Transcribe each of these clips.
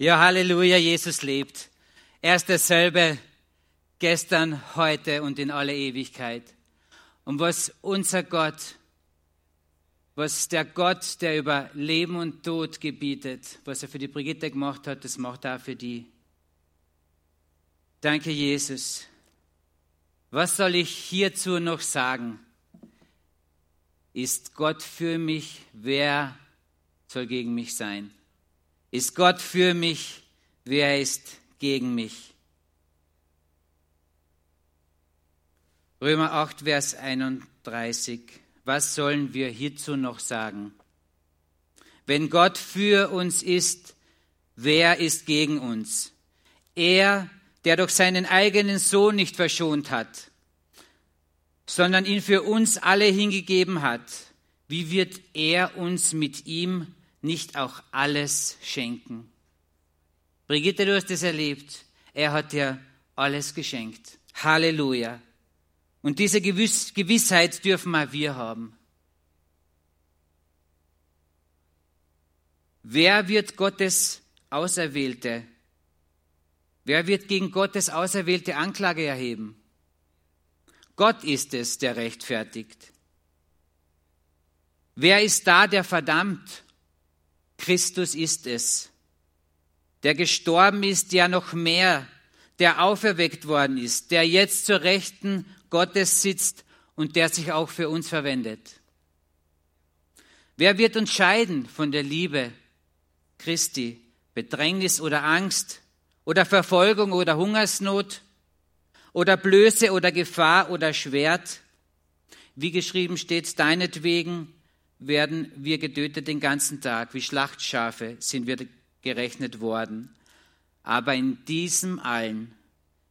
Ja, Halleluja, Jesus lebt. Er ist derselbe gestern, heute und in alle Ewigkeit. Und was unser Gott, was der Gott, der über Leben und Tod gebietet, was er für die Brigitte gemacht hat, das macht er auch für die. Danke, Jesus. Was soll ich hierzu noch sagen? Ist Gott für mich? Wer soll gegen mich sein? Ist Gott für mich? Wer ist gegen mich? Römer 8, Vers 31. Was sollen wir hierzu noch sagen? Wenn Gott für uns ist, wer ist gegen uns? Er, der durch seinen eigenen Sohn nicht verschont hat, sondern ihn für uns alle hingegeben hat, wie wird er uns mit ihm nicht auch alles schenken? Brigitte, du hast es erlebt. Er hat dir alles geschenkt. Halleluja. Und diese Gewiss Gewissheit dürfen auch wir haben. Wer wird Gottes Auserwählte? Wer wird gegen Gottes Auserwählte Anklage erheben? Gott ist es, der rechtfertigt. Wer ist da, der verdammt? Christus ist es, der gestorben ist, der noch mehr, der auferweckt worden ist, der jetzt zur Rechten Gottes sitzt und der sich auch für uns verwendet. Wer wird uns scheiden von der Liebe Christi? Bedrängnis oder Angst oder Verfolgung oder Hungersnot oder Blöße oder Gefahr oder Schwert? Wie geschrieben steht, deinetwegen werden wir getötet den ganzen Tag, wie Schlachtschafe sind wir gerechnet worden. Aber in diesem allen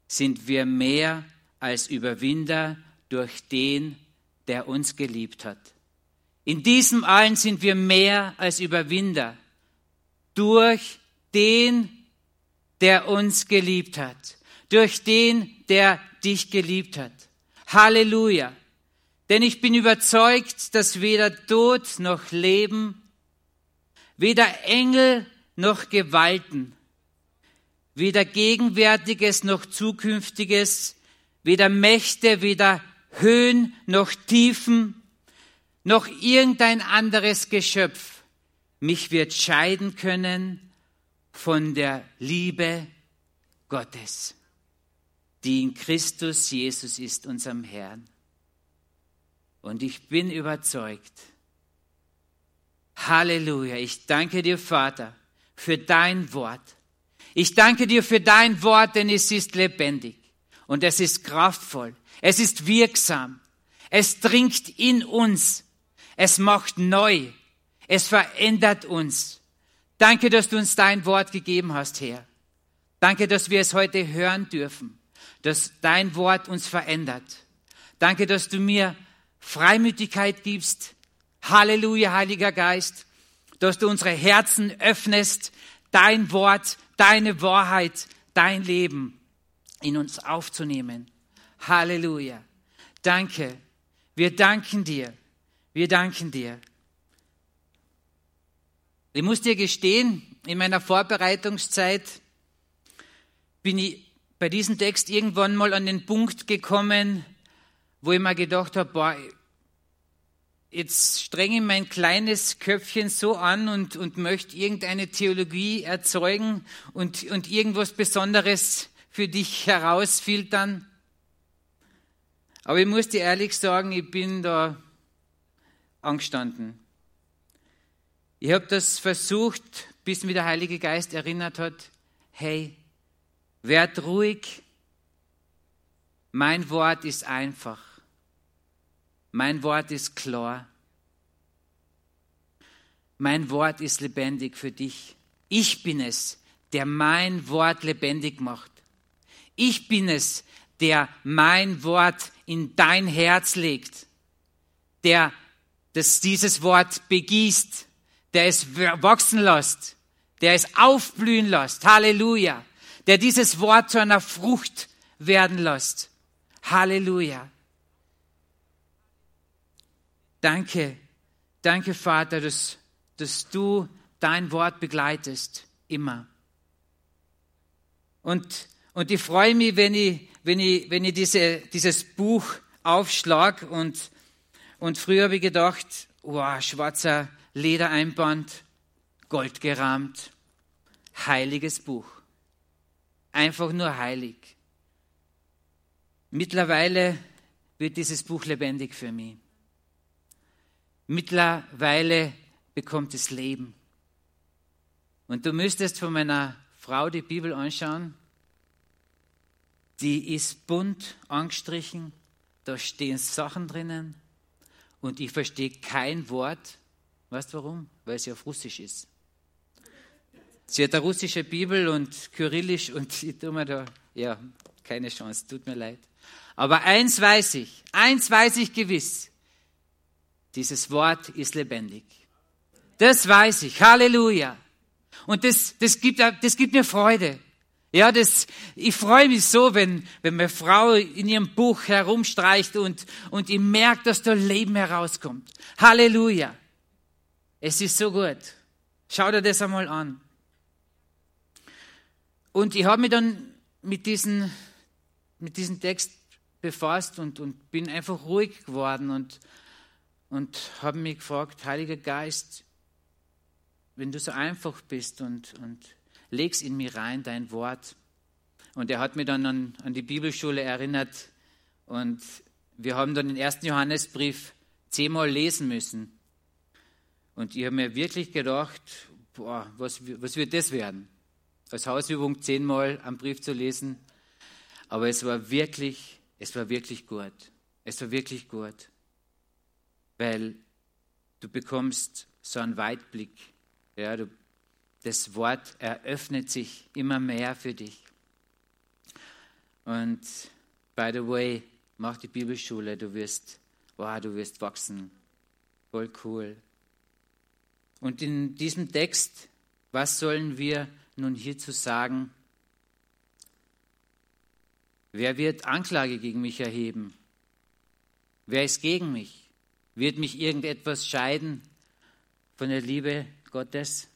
sind wir mehr als Überwinder durch den, der uns geliebt hat. In diesem allen sind wir mehr als Überwinder durch den, der uns geliebt hat, durch den, der dich geliebt hat. Halleluja. Denn ich bin überzeugt, dass weder Tod noch Leben, weder Engel noch Gewalten, weder Gegenwärtiges noch Zukünftiges, weder Mächte, weder Höhen noch Tiefen, noch irgendein anderes Geschöpf mich wird scheiden können von der Liebe Gottes, die in Christus Jesus ist, unserem Herrn. Und ich bin überzeugt, Halleluja, ich danke dir, Vater, für dein Wort. Ich danke dir für dein Wort, denn es ist lebendig und es ist kraftvoll, es ist wirksam, es dringt in uns, es macht neu, es verändert uns. Danke, dass du uns dein Wort gegeben hast, Herr. Danke, dass wir es heute hören dürfen, dass dein Wort uns verändert. Danke, dass du mir Freimütigkeit gibst. Halleluja, Heiliger Geist, dass du unsere Herzen öffnest, dein Wort, deine Wahrheit, dein Leben in uns aufzunehmen. Halleluja. Danke. Wir danken dir. Wir danken dir. Ich muss dir gestehen, in meiner Vorbereitungszeit bin ich bei diesem Text irgendwann mal an den Punkt gekommen, wo ich mir gedacht habe, boah, jetzt strenge mein kleines Köpfchen so an und, und möchte irgendeine Theologie erzeugen und, und irgendwas Besonderes für dich herausfiltern. Aber ich muss dir ehrlich sagen, ich bin da angestanden. Ich habe das versucht, bis mir der Heilige Geist erinnert hat, hey, werd ruhig, mein Wort ist einfach. Mein Wort ist klar. Mein Wort ist lebendig für dich. Ich bin es, der mein Wort lebendig macht. Ich bin es, der mein Wort in dein Herz legt, der das, dieses Wort begießt, der es wachsen lässt, der es aufblühen lässt. Halleluja. Der dieses Wort zu einer Frucht werden lässt. Halleluja. Danke, danke Vater, dass, dass du dein Wort begleitest, immer. Und, und ich freue mich, wenn ich, wenn ich, wenn ich diese, dieses Buch aufschlag und, und früher habe ich gedacht, wow, schwarzer Ledereinband, Gold gerahmt, heiliges Buch. Einfach nur heilig. Mittlerweile wird dieses Buch lebendig für mich. Mittlerweile bekommt es Leben. Und du müsstest von meiner Frau die Bibel anschauen. Die ist bunt angestrichen, da stehen Sachen drinnen und ich verstehe kein Wort. Weißt du warum? Weil sie auf Russisch ist. Sie hat eine russische Bibel und Kyrillisch und ich tue mir da, ja, keine Chance, tut mir leid. Aber eins weiß ich, eins weiß ich gewiss. Dieses Wort ist lebendig. Das weiß ich. Halleluja. Und das, das, gibt, das gibt mir Freude. Ja, das, ich freue mich so, wenn, wenn meine Frau in ihrem Buch herumstreicht und, und ich merke, dass da Leben herauskommt. Halleluja. Es ist so gut. Schau dir das einmal an. Und ich habe mich dann mit diesem mit diesem Text befasst und, und bin einfach ruhig geworden und, und habe mich gefragt, Heiliger Geist, wenn du so einfach bist und, und legst in mir rein dein Wort. Und er hat mich dann an, an die Bibelschule erinnert und wir haben dann den ersten Johannesbrief zehnmal lesen müssen. Und ich habe mir wirklich gedacht, boah, was, was wird das werden? Als Hausübung zehnmal am Brief zu lesen. Aber es war wirklich, es war wirklich gut. Es war wirklich gut. Weil du bekommst so einen Weitblick. Ja, du, das Wort eröffnet sich immer mehr für dich. Und by the way, mach die Bibelschule, du wirst, wow, du wirst wachsen. Voll cool. Und in diesem Text, was sollen wir nun hierzu sagen? Wer wird Anklage gegen mich erheben? Wer ist gegen mich? Wird mich irgendetwas scheiden von der Liebe Gottes?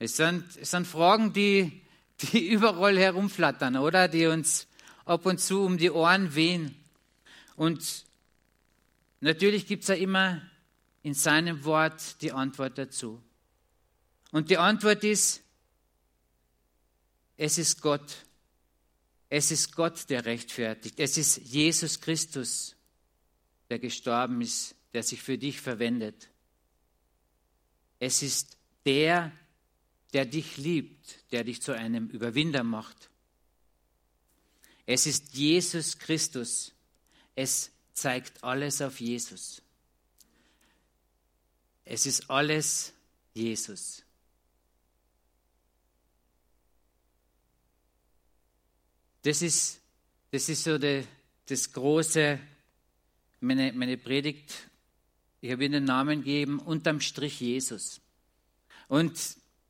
Es sind, es sind Fragen, die, die überall herumflattern, oder? Die uns ab und zu um die Ohren wehen. Und natürlich gibt es ja immer in seinem Wort die Antwort dazu. Und die Antwort ist, es ist Gott. Es ist Gott, der rechtfertigt. Es ist Jesus Christus, der gestorben ist, der sich für dich verwendet. Es ist der, der dich liebt, der dich zu einem Überwinder macht. Es ist Jesus Christus. Es zeigt alles auf Jesus. Es ist alles Jesus. Das ist, das ist so die, das große, meine, meine Predigt, ich habe Ihnen den Namen gegeben, unterm Strich Jesus. Und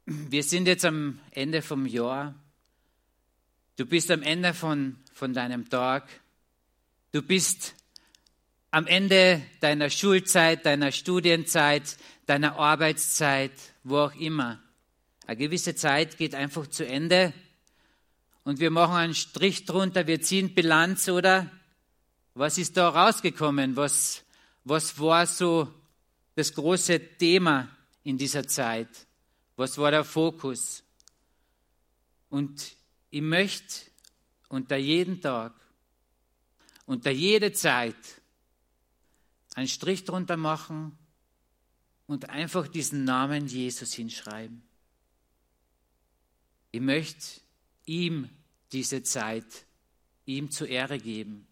wir sind jetzt am Ende vom Jahr. Du bist am Ende von, von deinem Tag. Du bist am Ende deiner Schulzeit, deiner Studienzeit, deiner Arbeitszeit, wo auch immer. Eine gewisse Zeit geht einfach zu Ende und wir machen einen Strich drunter, wir ziehen Bilanz, oder? Was ist da rausgekommen? Was, was war so das große Thema in dieser Zeit? Was war der Fokus? Und ich möchte unter jeden Tag, unter jede Zeit einen Strich drunter machen und einfach diesen Namen Jesus hinschreiben. Ich möchte ihm diese Zeit, ihm zur Ehre geben.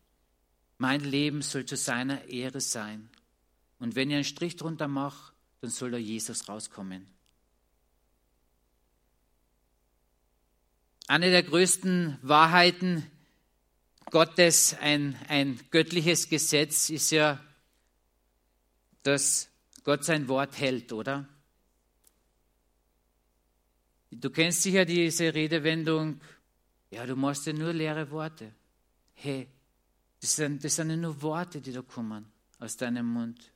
Mein Leben soll zu seiner Ehre sein. Und wenn ihr einen Strich drunter macht, dann soll da Jesus rauskommen. Eine der größten Wahrheiten Gottes, ein, ein göttliches Gesetz, ist ja, dass Gott sein Wort hält, oder? Du kennst sicher diese Redewendung, ja, du machst ja nur leere Worte. Hey, das sind, das sind nur Worte, die da kommen aus deinem Mund.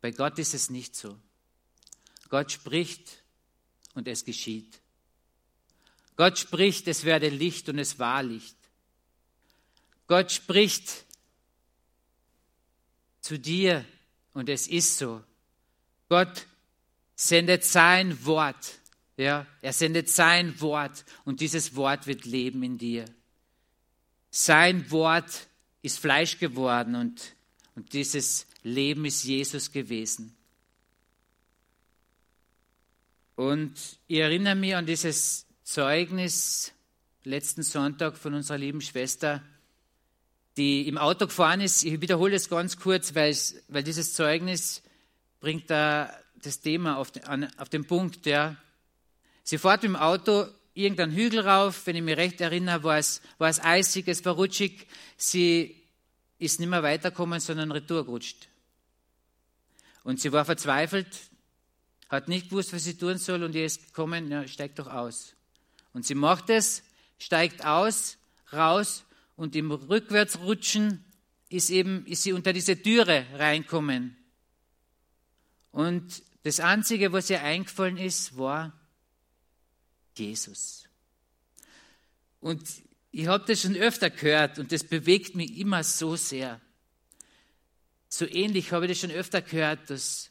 Bei Gott ist es nicht so. Gott spricht und es geschieht. Gott spricht, es werde Licht und es war Licht. Gott spricht zu dir und es ist so. Gott sendet sein Wort. Ja, er sendet sein Wort und dieses Wort wird leben in dir. Sein Wort ist Fleisch geworden und, und dieses Leben ist Jesus gewesen. Und ich erinnere mich an dieses Zeugnis letzten Sonntag von unserer lieben Schwester, die im Auto gefahren ist. Ich wiederhole es ganz kurz, weil, weil dieses Zeugnis bringt da das Thema auf den, an, auf den Punkt. Ja. Sie fährt dem Auto irgendeinen Hügel rauf, wenn ich mich recht erinnere, war es, war es eisig, es war rutschig. Sie ist nicht mehr weitergekommen, sondern retour gerutscht. Und sie war verzweifelt, hat nicht gewusst, was sie tun soll und ihr ist gekommen, ja, steigt doch aus. Und sie macht es, steigt aus, raus und im Rückwärtsrutschen ist eben, ist sie unter diese Türe reinkommen. Und das Einzige, was ihr eingefallen ist, war Jesus. Und ich habe das schon öfter gehört und das bewegt mich immer so sehr. So ähnlich habe ich das schon öfter gehört. Dass,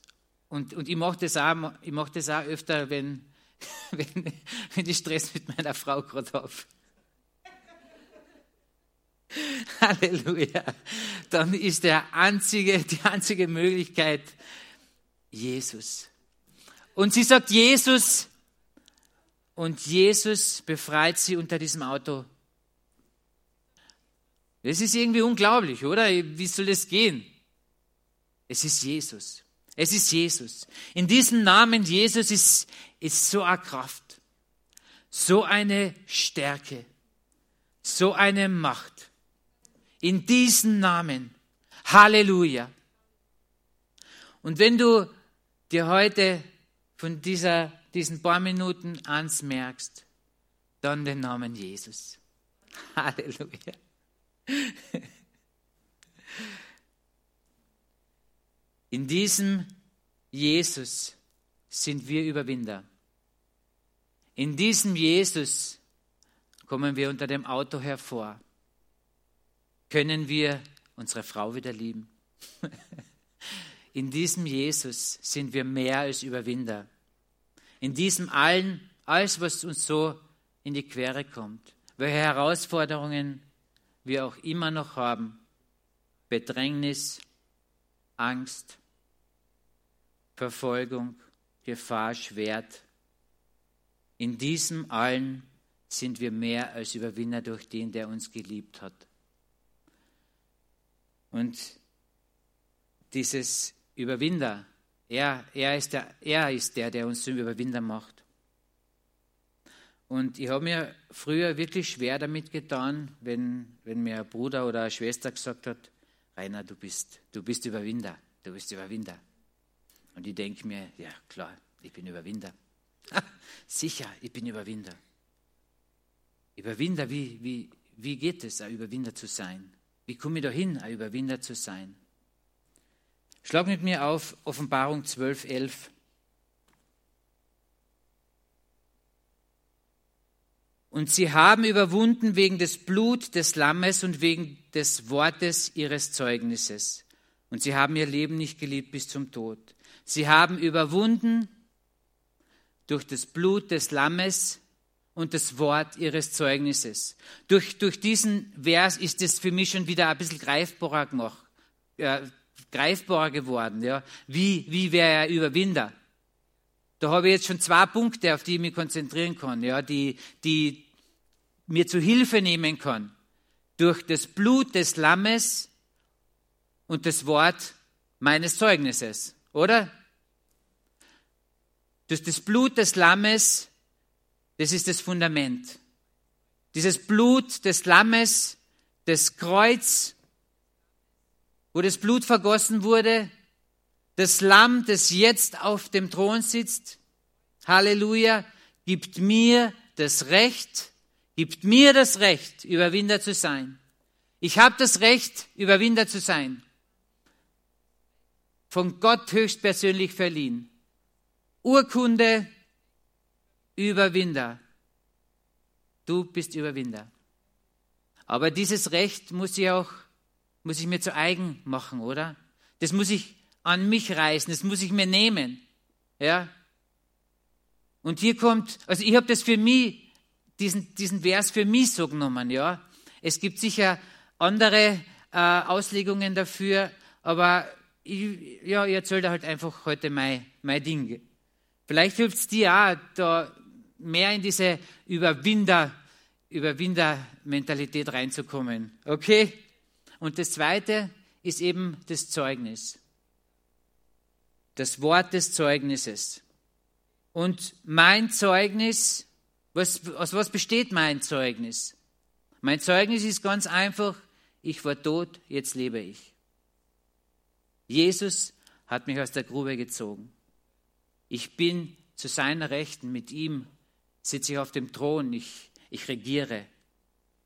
und, und ich mache das, auch, mach das auch öfter, wenn, wenn, wenn ich Stress mit meiner Frau gerade habe. Halleluja. Dann ist der einzige, die einzige Möglichkeit Jesus. Und sie sagt Jesus und Jesus befreit sie unter diesem Auto das ist irgendwie unglaublich, oder? Wie soll das gehen? Es ist Jesus. Es ist Jesus. In diesem Namen Jesus ist, ist so eine Kraft, so eine Stärke, so eine Macht. In diesem Namen. Halleluja. Und wenn du dir heute von dieser, diesen paar Minuten ans merkst, dann den Namen Jesus. Halleluja. In diesem Jesus sind wir Überwinder. In diesem Jesus kommen wir unter dem Auto hervor. Können wir unsere Frau wieder lieben? In diesem Jesus sind wir mehr als Überwinder. In diesem allen, alles, was uns so in die Quere kommt, welche Herausforderungen wir auch immer noch haben, Bedrängnis, Angst, Verfolgung, Gefahr, Schwert. In diesem allen sind wir mehr als Überwinder durch den, der uns geliebt hat. Und dieses Überwinder, er, er, ist der, er ist der, der uns zum Überwinder macht. Und ich habe mir früher wirklich schwer damit getan, wenn, wenn mir ein Bruder oder eine Schwester gesagt hat, Rainer, du bist, du bist Überwinder, du bist Überwinder. Und ich denke mir, ja klar, ich bin Überwinder. sicher, ich bin Überwinder. Überwinder, wie, wie, wie geht es, ein Überwinder zu sein? Wie komme ich dahin, ein Überwinder zu sein? Schlag mit mir auf Offenbarung 12, 11. Und sie haben überwunden wegen des Blut des Lammes und wegen des Wortes ihres Zeugnisses. Und sie haben ihr Leben nicht geliebt bis zum Tod. Sie haben überwunden durch das Blut des Lammes und das Wort ihres Zeugnisses. Durch, durch diesen Vers ist es für mich schon wieder ein bisschen greifbarer gemacht, äh, greifbarer geworden. Ja. Wie, wie wäre er Überwinder? Da habe ich jetzt schon zwei Punkte, auf die ich mich konzentrieren kann, ja, die, die mir zu Hilfe nehmen kann durch das Blut des Lammes und das Wort meines Zeugnisses, oder? Durch das Blut des Lammes, das ist das Fundament. Dieses Blut des Lammes, das Kreuz, wo das Blut vergossen wurde, das Lamm, das jetzt auf dem Thron sitzt, Halleluja, gibt mir das Recht, gibt mir das Recht, Überwinder zu sein. Ich habe das Recht, Überwinder zu sein. Von Gott höchstpersönlich verliehen. Urkunde, Überwinder. Du bist Überwinder. Aber dieses Recht muss ich auch, muss ich mir zu eigen machen, oder? Das muss ich an mich reißen, das muss ich mir nehmen. Ja? Und hier kommt, also ich habe das für mich, diesen, diesen Vers für mich so genommen, ja. Es gibt sicher andere äh, Auslegungen dafür, aber ich, ja, ich erzähle halt einfach heute mein, mein Ding. Vielleicht hilft es dir auch, da mehr in diese Überwinder, Überwinder-Mentalität reinzukommen. Okay? Und das Zweite ist eben das Zeugnis. Das Wort des Zeugnisses. Und mein Zeugnis, was, aus was besteht mein Zeugnis? Mein Zeugnis ist ganz einfach, ich war tot, jetzt lebe ich. Jesus hat mich aus der Grube gezogen. Ich bin zu seiner Rechten, mit ihm sitze ich auf dem Thron, ich, ich regiere.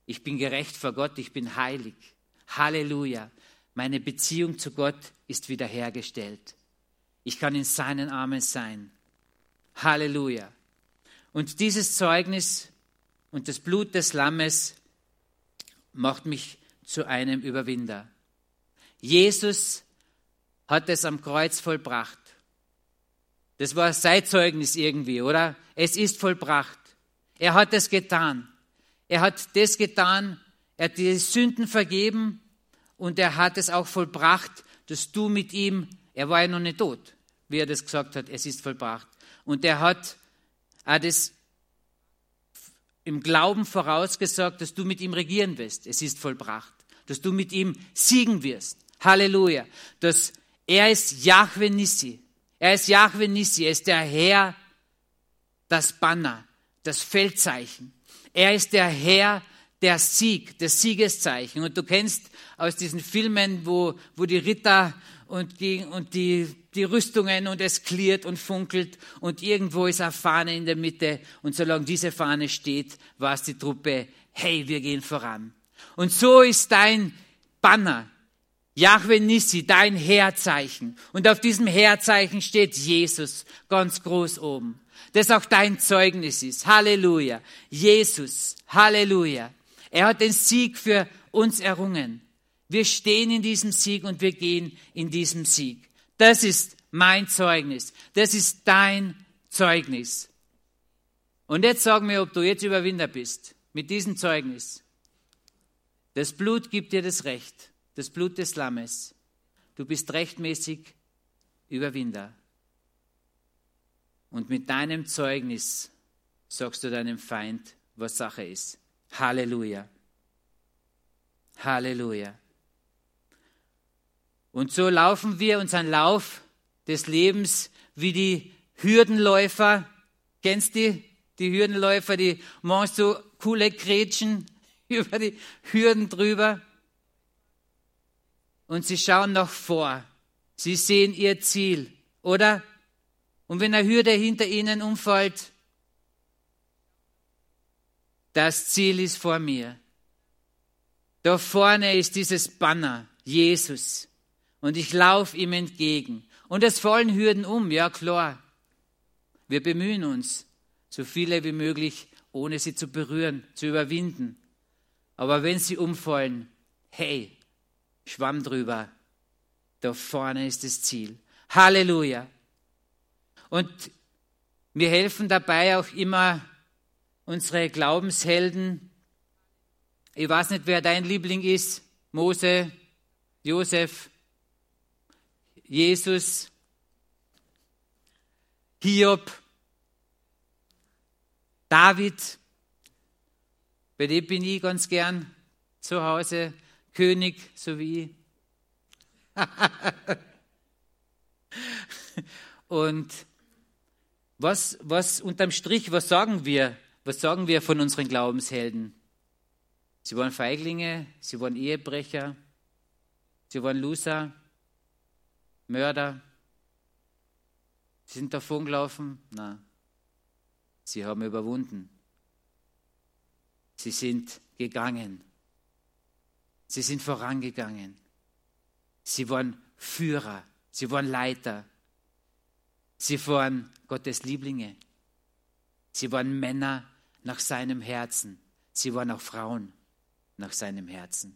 Ich bin gerecht vor Gott, ich bin heilig. Halleluja. Meine Beziehung zu Gott ist wiederhergestellt. Ich kann in seinen Armen sein. Halleluja. Und dieses Zeugnis und das Blut des Lammes macht mich zu einem Überwinder. Jesus hat es am Kreuz vollbracht. Das war sein Zeugnis irgendwie, oder? Es ist vollbracht. Er hat es getan. Er hat das getan, er hat die Sünden vergeben und er hat es auch vollbracht, dass du mit ihm, er war ja noch nicht tot, wie er das gesagt hat, es ist vollbracht. Und er hat das im Glauben vorausgesagt, dass du mit ihm regieren wirst. Es ist vollbracht. Dass du mit ihm siegen wirst. Halleluja. Dass er ist Yahweh Nissi. Er ist Yahweh Nissi. Er ist der Herr, das Banner, das Feldzeichen. Er ist der Herr, der Sieg, das Siegeszeichen. Und du kennst aus diesen Filmen, wo, wo die Ritter und die, und die, die Rüstungen und es klirrt und funkelt und irgendwo ist eine Fahne in der Mitte und solange diese Fahne steht, war es die Truppe, hey, wir gehen voran. Und so ist dein Banner, Yahweh Nissi, dein Heerzeichen. Und auf diesem Heerzeichen steht Jesus ganz groß oben. Das auch dein Zeugnis ist. Halleluja. Jesus. Halleluja. Er hat den Sieg für uns errungen. Wir stehen in diesem Sieg und wir gehen in diesem Sieg. Das ist mein Zeugnis. Das ist dein Zeugnis. Und jetzt sag mir, ob du jetzt Überwinder bist mit diesem Zeugnis. Das Blut gibt dir das Recht, das Blut des Lammes. Du bist rechtmäßig Überwinder. Und mit deinem Zeugnis sagst du deinem Feind, was Sache ist. Halleluja. Halleluja. Und so laufen wir unseren Lauf des Lebens wie die Hürdenläufer. Kennst du die? Hürdenläufer, die machen so coole Gretchen über die Hürden drüber. Und sie schauen nach vor. Sie sehen ihr Ziel, oder? Und wenn eine Hürde hinter ihnen umfällt, das Ziel ist vor mir. Da vorne ist dieses Banner, Jesus. Und ich laufe ihm entgegen. Und es fallen Hürden um, ja klar. Wir bemühen uns, so viele wie möglich, ohne sie zu berühren, zu überwinden. Aber wenn sie umfallen, hey, schwamm drüber. Da vorne ist das Ziel. Halleluja. Und wir helfen dabei auch immer unsere Glaubenshelden. Ich weiß nicht, wer dein Liebling ist. Mose, Josef, Jesus, Hiob, David. Bei dem bin ich ganz gern zu Hause. König, so wie ich. Und was, was unterm Strich, was sagen wir? Was sagen wir von unseren Glaubenshelden? Sie waren Feiglinge, sie waren Ehebrecher, sie waren Loser, Mörder. Sie sind davongelaufen? Nein. Sie haben überwunden. Sie sind gegangen. Sie sind vorangegangen. Sie waren Führer. Sie waren Leiter. Sie waren Gottes Lieblinge. Sie waren Männer nach seinem Herzen. Sie waren auch Frauen nach seinem Herzen.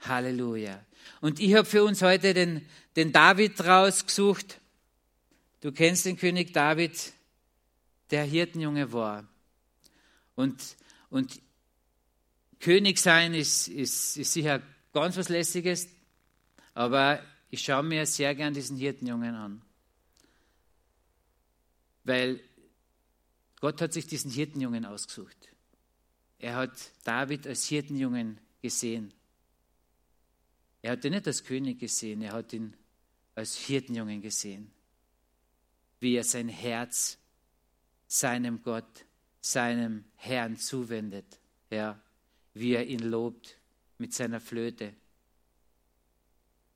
Halleluja. Und ich habe für uns heute den, den David rausgesucht. Du kennst den König David, der Hirtenjunge war. Und, und König sein ist, ist, ist sicher ganz was Lässiges, aber ich schaue mir sehr gern diesen Hirtenjungen an. Weil Gott hat sich diesen Hirtenjungen ausgesucht. Er hat David als Hirtenjungen gesehen. Er hat ihn nicht als König gesehen, er hat ihn als Hirtenjungen gesehen. Wie er sein Herz seinem Gott, seinem Herrn zuwendet. Ja, wie er ihn lobt mit seiner Flöte.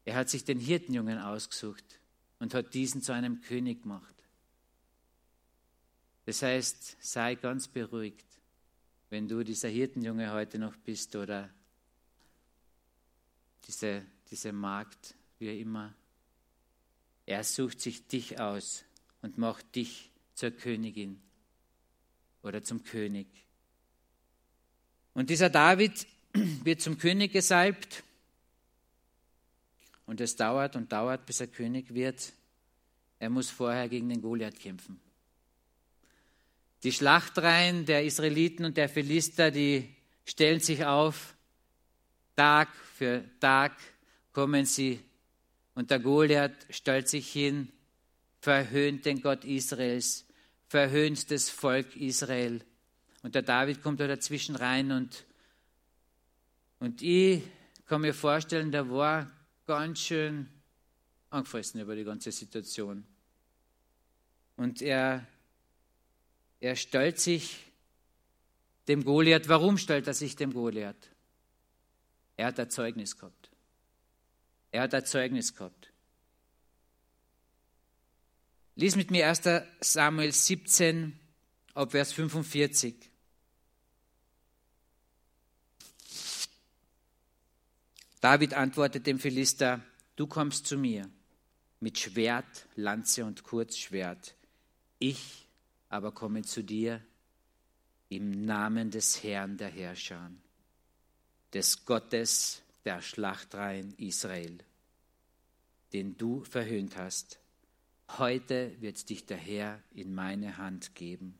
Er hat sich den Hirtenjungen ausgesucht und hat diesen zu einem König gemacht. Das heißt, sei ganz beruhigt, wenn du dieser Hirtenjunge heute noch bist oder diese, diese Magd, wie immer. Er sucht sich dich aus und macht dich zur Königin oder zum König. Und dieser David wird zum König gesalbt. Und es dauert und dauert, bis er König wird. Er muss vorher gegen den Goliath kämpfen. Die Schlachtreihen der Israeliten und der Philister, die stellen sich auf. Tag für Tag kommen sie. Und der Goliath stellt sich hin, verhöhnt den Gott Israels, verhöhnt das Volk Israel. Und der David kommt da dazwischen rein und, und ich kann mir vorstellen, der war ganz schön angefressen über die ganze Situation. Und er, er stellt sich dem Goliath. Warum stellt er sich dem Goliath? Er hat ein Zeugnis gehabt. Er hat ein Zeugnis gehabt. Lies mit mir 1. Samuel 17 ab Vers 45. David antwortet dem Philister, du kommst zu mir mit Schwert, Lanze und Kurzschwert. Ich aber komme zu dir im Namen des Herrn der Herrscher, des Gottes der Schlachtreihen Israel, den du verhöhnt hast. Heute wird dich der Herr in meine Hand geben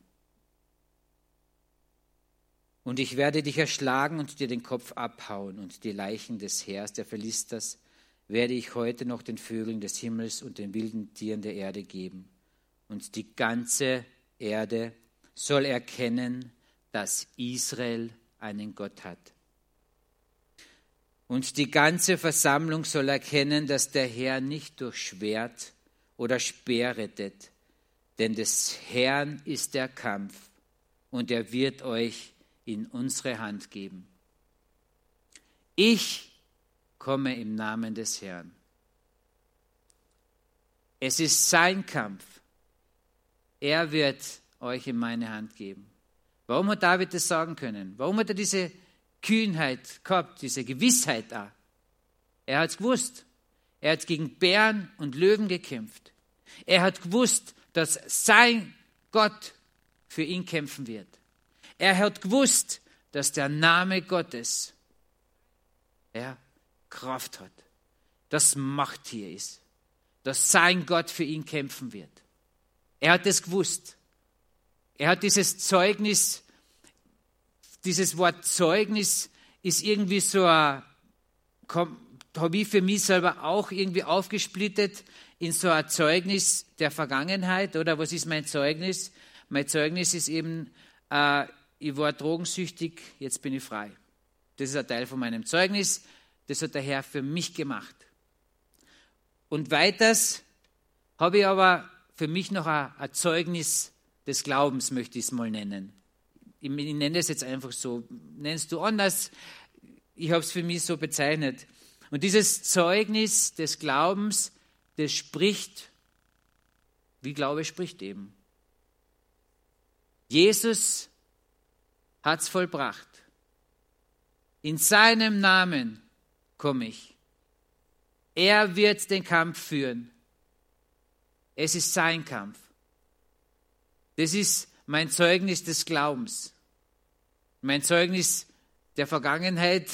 und ich werde dich erschlagen und dir den Kopf abhauen, und die Leichen des Heers der Philisters werde ich heute noch den Vögeln des Himmels und den wilden Tieren der Erde geben. Und die ganze Erde soll erkennen, dass Israel einen Gott hat. Und die ganze Versammlung soll erkennen, dass der Herr nicht durch Schwert oder Speer rettet, denn des Herrn ist der Kampf, und er wird euch in unsere Hand geben. Ich komme im Namen des Herrn. Es ist sein Kampf. Er wird euch in meine Hand geben. Warum hat David das sagen können? Warum hat er diese Kühnheit gehabt, diese Gewissheit da? Er hat es gewusst. Er hat gegen Bären und Löwen gekämpft. Er hat gewusst, dass sein Gott für ihn kämpfen wird. Er hat gewusst, dass der Name Gottes ja, Kraft hat, dass Macht hier ist, dass sein Gott für ihn kämpfen wird. Er hat es gewusst. Er hat dieses Zeugnis, dieses Wort Zeugnis ist irgendwie so habe ich für mich selber auch irgendwie aufgesplittet in so ein Zeugnis der Vergangenheit, oder was ist mein Zeugnis? Mein Zeugnis ist eben, äh, ich war drogensüchtig, jetzt bin ich frei. Das ist ein Teil von meinem Zeugnis, das hat der Herr für mich gemacht. Und weiters habe ich aber für mich noch ein, ein Zeugnis des Glaubens, möchte ich es mal nennen. Ich, ich nenne es jetzt einfach so. Nennst du anders? Ich habe es für mich so bezeichnet. Und dieses Zeugnis des Glaubens, das spricht, wie Glaube spricht eben. Jesus hat es vollbracht. In seinem Namen komme ich. Er wird den Kampf führen. Es ist sein Kampf. Das ist mein Zeugnis des Glaubens. mein Zeugnis der Vergangenheit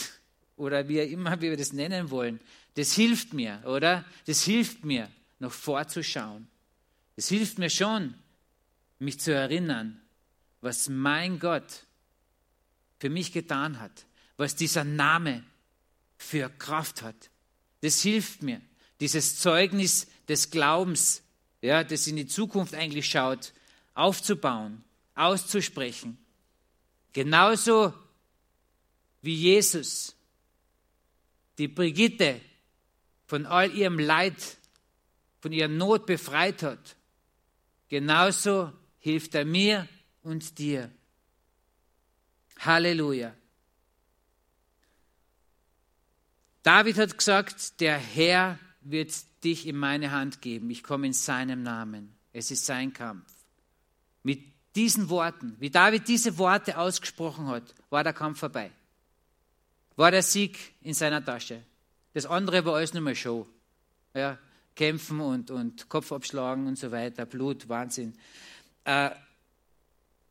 oder wie immer wie wir das nennen wollen, das hilft mir, oder? Das hilft mir, noch vorzuschauen. Es hilft mir schon, mich zu erinnern, was mein Gott für mich getan hat, was dieser Name für Kraft hat. Das hilft mir, dieses Zeugnis des Glaubens, ja, das in die Zukunft eigentlich schaut, aufzubauen, auszusprechen. Genauso wie Jesus die Brigitte von all ihrem Leid, von ihrer Not befreit hat, genauso hilft er mir und dir. Halleluja. David hat gesagt, der Herr wird dich in meine Hand geben. Ich komme in seinem Namen. Es ist sein Kampf. Mit diesen Worten, wie David diese Worte ausgesprochen hat, war der Kampf vorbei. War der Sieg in seiner Tasche. Das andere war alles nur mal Show. Ja, kämpfen und, und Kopf abschlagen und so weiter, Blut, Wahnsinn. Äh,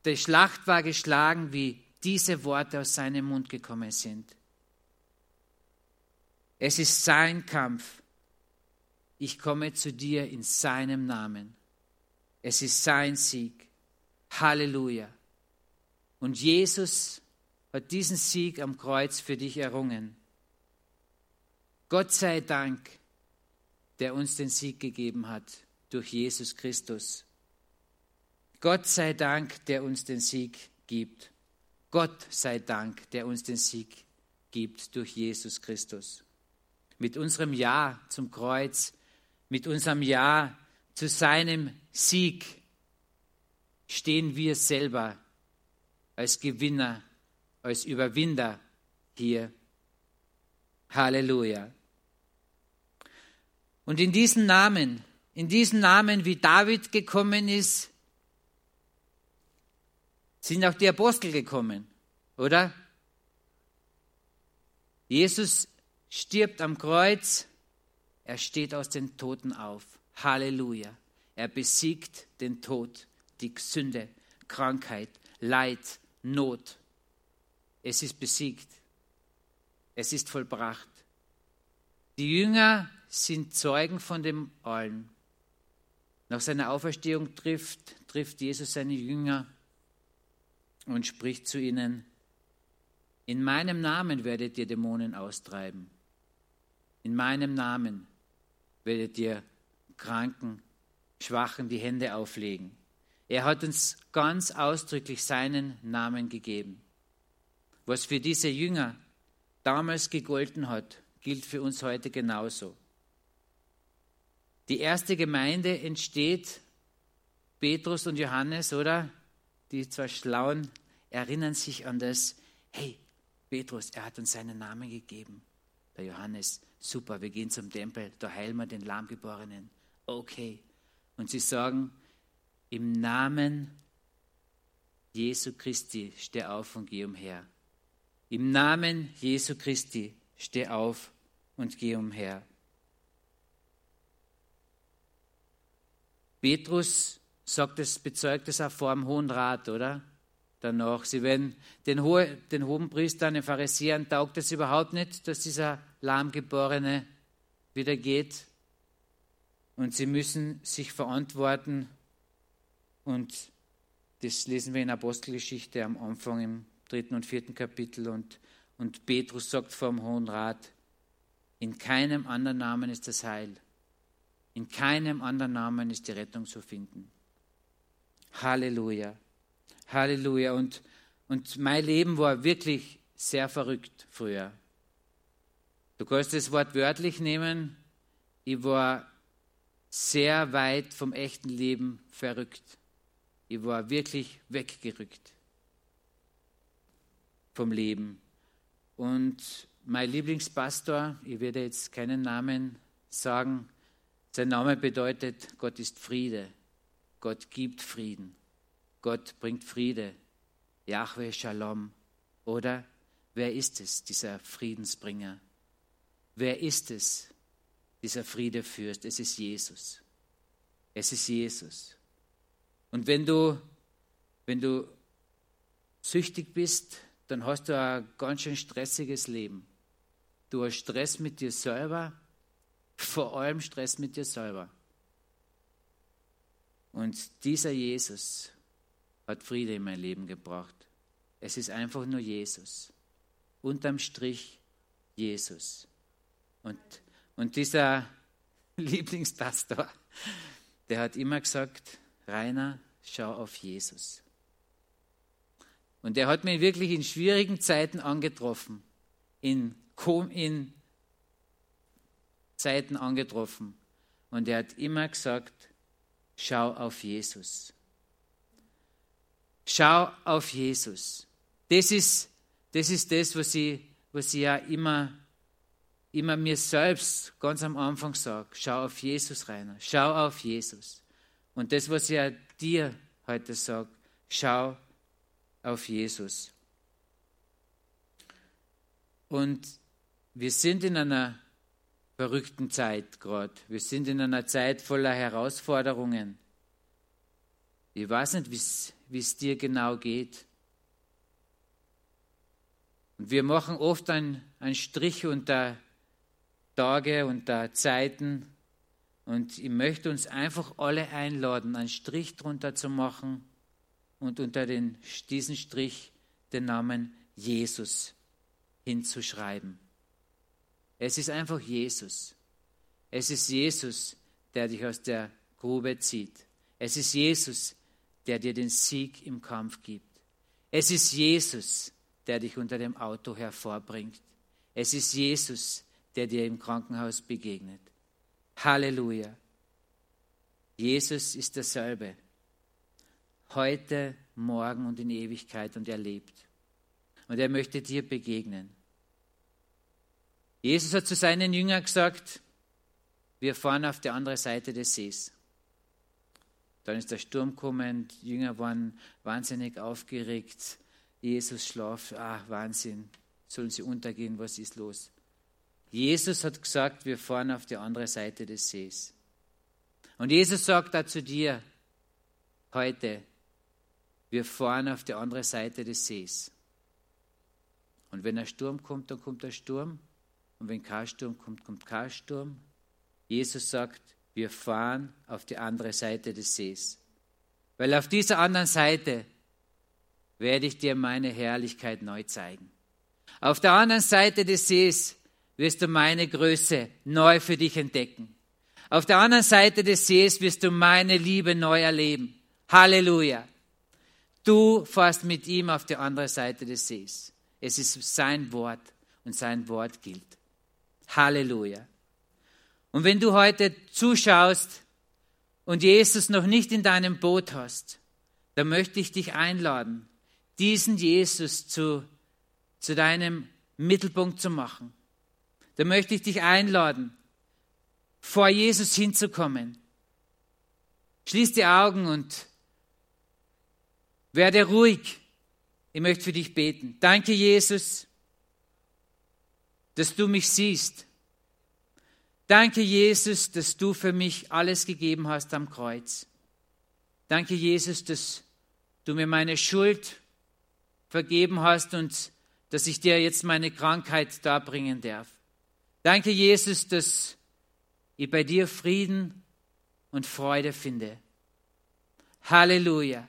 die Schlacht war geschlagen, wie diese Worte aus seinem Mund gekommen sind. Es ist sein Kampf. Ich komme zu dir in seinem Namen. Es ist sein Sieg. Halleluja. Und Jesus hat diesen Sieg am Kreuz für dich errungen. Gott sei Dank, der uns den Sieg gegeben hat durch Jesus Christus. Gott sei Dank, der uns den Sieg gibt. Gott sei Dank, der uns den Sieg gibt durch Jesus Christus. Mit unserem Ja zum Kreuz, mit unserem Ja zu seinem Sieg stehen wir selber als Gewinner, als Überwinder hier. Halleluja. Und in diesem Namen, in diesem Namen, wie David gekommen ist, sind auch die Apostel gekommen, oder? Jesus stirbt am Kreuz, er steht aus den Toten auf. Halleluja. Er besiegt den Tod, die Sünde, Krankheit, Leid, Not. Es ist besiegt. Es ist vollbracht. Die Jünger sind Zeugen von dem allen. Nach seiner Auferstehung trifft, trifft Jesus seine Jünger und spricht zu ihnen, in meinem Namen werdet ihr Dämonen austreiben. In meinem Namen werdet ihr Kranken, Schwachen die Hände auflegen. Er hat uns ganz ausdrücklich seinen Namen gegeben. Was für diese Jünger damals gegolten hat, gilt für uns heute genauso. Die erste Gemeinde entsteht, Petrus und Johannes, oder? Die zwei Schlauen erinnern sich an das, hey, Petrus, er hat uns seinen Namen gegeben. Der Johannes, super, wir gehen zum Tempel, da heilen wir den Lahmgeborenen. Okay. Und sie sagen, im Namen Jesu Christi steh auf und geh umher. Im Namen Jesu Christi steh auf und geh umher. Petrus sagt es, bezeugt es auch vor dem Hohen Rat, oder? Danach. Sie werden den, Hohe, den hohen Priestern, den Pharisäern, taugt es überhaupt nicht, dass dieser Lahmgeborene wieder geht. Und sie müssen sich verantworten. Und das lesen wir in Apostelgeschichte am Anfang im dritten und vierten Kapitel. Und, und Petrus sagt vor dem Hohen Rat, in keinem anderen Namen ist das Heil. In keinem anderen Namen ist die Rettung zu finden. Halleluja. Halleluja. Und, und mein Leben war wirklich sehr verrückt früher. Du kannst das Wort wörtlich nehmen. Ich war sehr weit vom echten Leben verrückt. Ich war wirklich weggerückt vom Leben. Und mein Lieblingspastor, ich werde jetzt keinen Namen sagen, sein Name bedeutet, Gott ist Friede. Gott gibt Frieden. Gott bringt Friede. Yahweh Shalom. Oder wer ist es, dieser Friedensbringer? Wer ist es, dieser Friedefürst? Es ist Jesus. Es ist Jesus. Und wenn du, wenn du süchtig bist dann hast du ein ganz schön stressiges Leben. Du hast Stress mit dir selber, vor allem Stress mit dir selber. Und dieser Jesus hat Friede in mein Leben gebracht. Es ist einfach nur Jesus. Unterm Strich Jesus. Und, und dieser Lieblingspastor, der hat immer gesagt, Rainer, schau auf Jesus. Und er hat mich wirklich in schwierigen Zeiten angetroffen, in, in Zeiten angetroffen. Und er hat immer gesagt, schau auf Jesus. Schau auf Jesus. Das ist das, ist das was, ich, was ich ja immer, immer mir selbst ganz am Anfang sage. Schau auf Jesus, Rainer. Schau auf Jesus. Und das, was ich ja dir heute sage, schau auf Jesus. Und wir sind in einer verrückten Zeit gerade. Wir sind in einer Zeit voller Herausforderungen. Ich weiß nicht, wie es dir genau geht. Und wir machen oft einen, einen Strich unter Tage, unter Zeiten. Und ich möchte uns einfach alle einladen, einen Strich drunter zu machen und unter den, diesen Strich den Namen Jesus hinzuschreiben. Es ist einfach Jesus. Es ist Jesus, der dich aus der Grube zieht. Es ist Jesus, der dir den Sieg im Kampf gibt. Es ist Jesus, der dich unter dem Auto hervorbringt. Es ist Jesus, der dir im Krankenhaus begegnet. Halleluja. Jesus ist derselbe. Heute, morgen und in Ewigkeit und er lebt. Und er möchte dir begegnen. Jesus hat zu seinen Jüngern gesagt, wir fahren auf die andere Seite des Sees. Dann ist der Sturm gekommen, die Jünger waren wahnsinnig aufgeregt. Jesus schlaft, ah, Wahnsinn, sollen sie untergehen, was ist los? Jesus hat gesagt, wir fahren auf die andere Seite des Sees. Und Jesus sagt da zu dir heute, wir fahren auf die andere Seite des Sees. Und wenn ein Sturm kommt, dann kommt der Sturm. Und wenn kein Sturm kommt, kommt kein Sturm. Jesus sagt, wir fahren auf die andere Seite des Sees. Weil auf dieser anderen Seite werde ich dir meine Herrlichkeit neu zeigen. Auf der anderen Seite des Sees wirst du meine Größe neu für dich entdecken. Auf der anderen Seite des Sees wirst du meine Liebe neu erleben. Halleluja. Du fährst mit ihm auf die andere Seite des Sees. Es ist sein Wort und sein Wort gilt. Halleluja. Und wenn du heute zuschaust und Jesus noch nicht in deinem Boot hast, dann möchte ich dich einladen, diesen Jesus zu, zu deinem Mittelpunkt zu machen. Dann möchte ich dich einladen, vor Jesus hinzukommen. Schließ die Augen und werde ruhig. Ich möchte für dich beten. Danke, Jesus, dass du mich siehst. Danke, Jesus, dass du für mich alles gegeben hast am Kreuz. Danke, Jesus, dass du mir meine Schuld vergeben hast und dass ich dir jetzt meine Krankheit darbringen darf. Danke, Jesus, dass ich bei dir Frieden und Freude finde. Halleluja.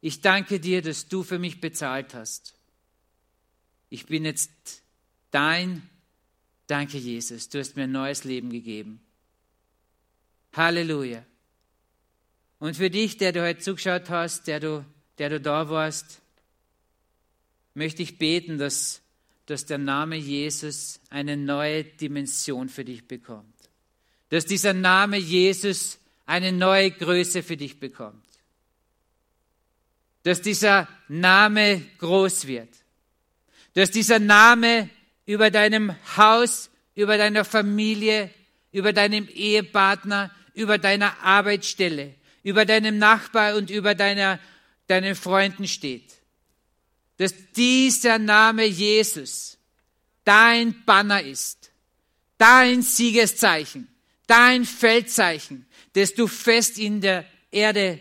Ich danke dir, dass du für mich bezahlt hast. Ich bin jetzt dein. Danke, Jesus. Du hast mir ein neues Leben gegeben. Halleluja. Und für dich, der du heute zugeschaut hast, der du, der du da warst, möchte ich beten, dass, dass der Name Jesus eine neue Dimension für dich bekommt. Dass dieser Name Jesus eine neue Größe für dich bekommt. Dass dieser Name groß wird. Dass dieser Name über deinem Haus, über deiner Familie, über deinem Ehepartner, über deiner Arbeitsstelle, über deinem Nachbar und über deiner, deinen Freunden steht dass dieser Name Jesus dein Banner ist, dein Siegeszeichen, dein Feldzeichen, das du fest in der Erde,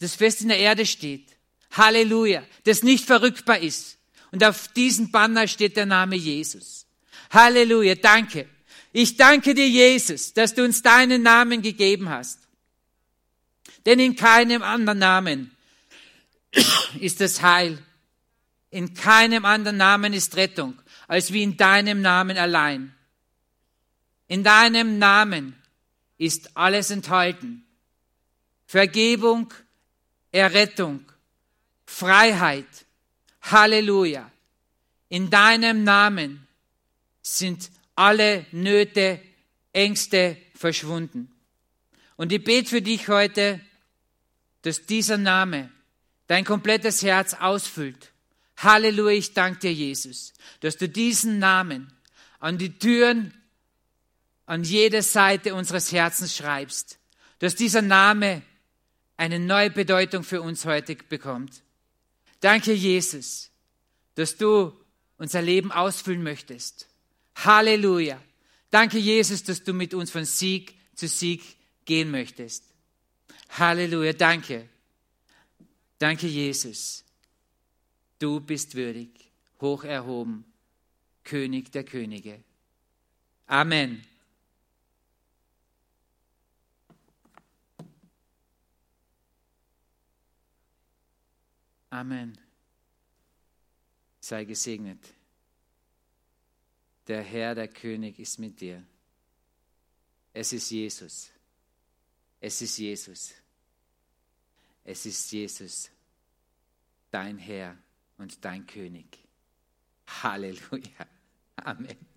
das fest in der Erde steht. Halleluja, das nicht verrückbar ist. Und auf diesem Banner steht der Name Jesus. Halleluja, danke. Ich danke dir, Jesus, dass du uns deinen Namen gegeben hast. Denn in keinem anderen Namen ist das Heil. In keinem anderen Namen ist Rettung, als wie in deinem Namen allein. In deinem Namen ist alles enthalten. Vergebung, Errettung, Freiheit. Halleluja. In deinem Namen sind alle Nöte, Ängste verschwunden. Und ich bete für dich heute, dass dieser Name dein komplettes Herz ausfüllt. Halleluja, ich danke dir, Jesus, dass du diesen Namen an die Türen, an jede Seite unseres Herzens schreibst, dass dieser Name eine neue Bedeutung für uns heute bekommt. Danke, Jesus, dass du unser Leben ausfüllen möchtest. Halleluja. Danke, Jesus, dass du mit uns von Sieg zu Sieg gehen möchtest. Halleluja. Danke. Danke, Jesus. Du bist würdig, hoch erhoben, König der Könige. Amen. Amen. Sei gesegnet. Der Herr, der König ist mit dir. Es ist Jesus. Es ist Jesus. Es ist Jesus, dein Herr und dein König. Halleluja. Amen.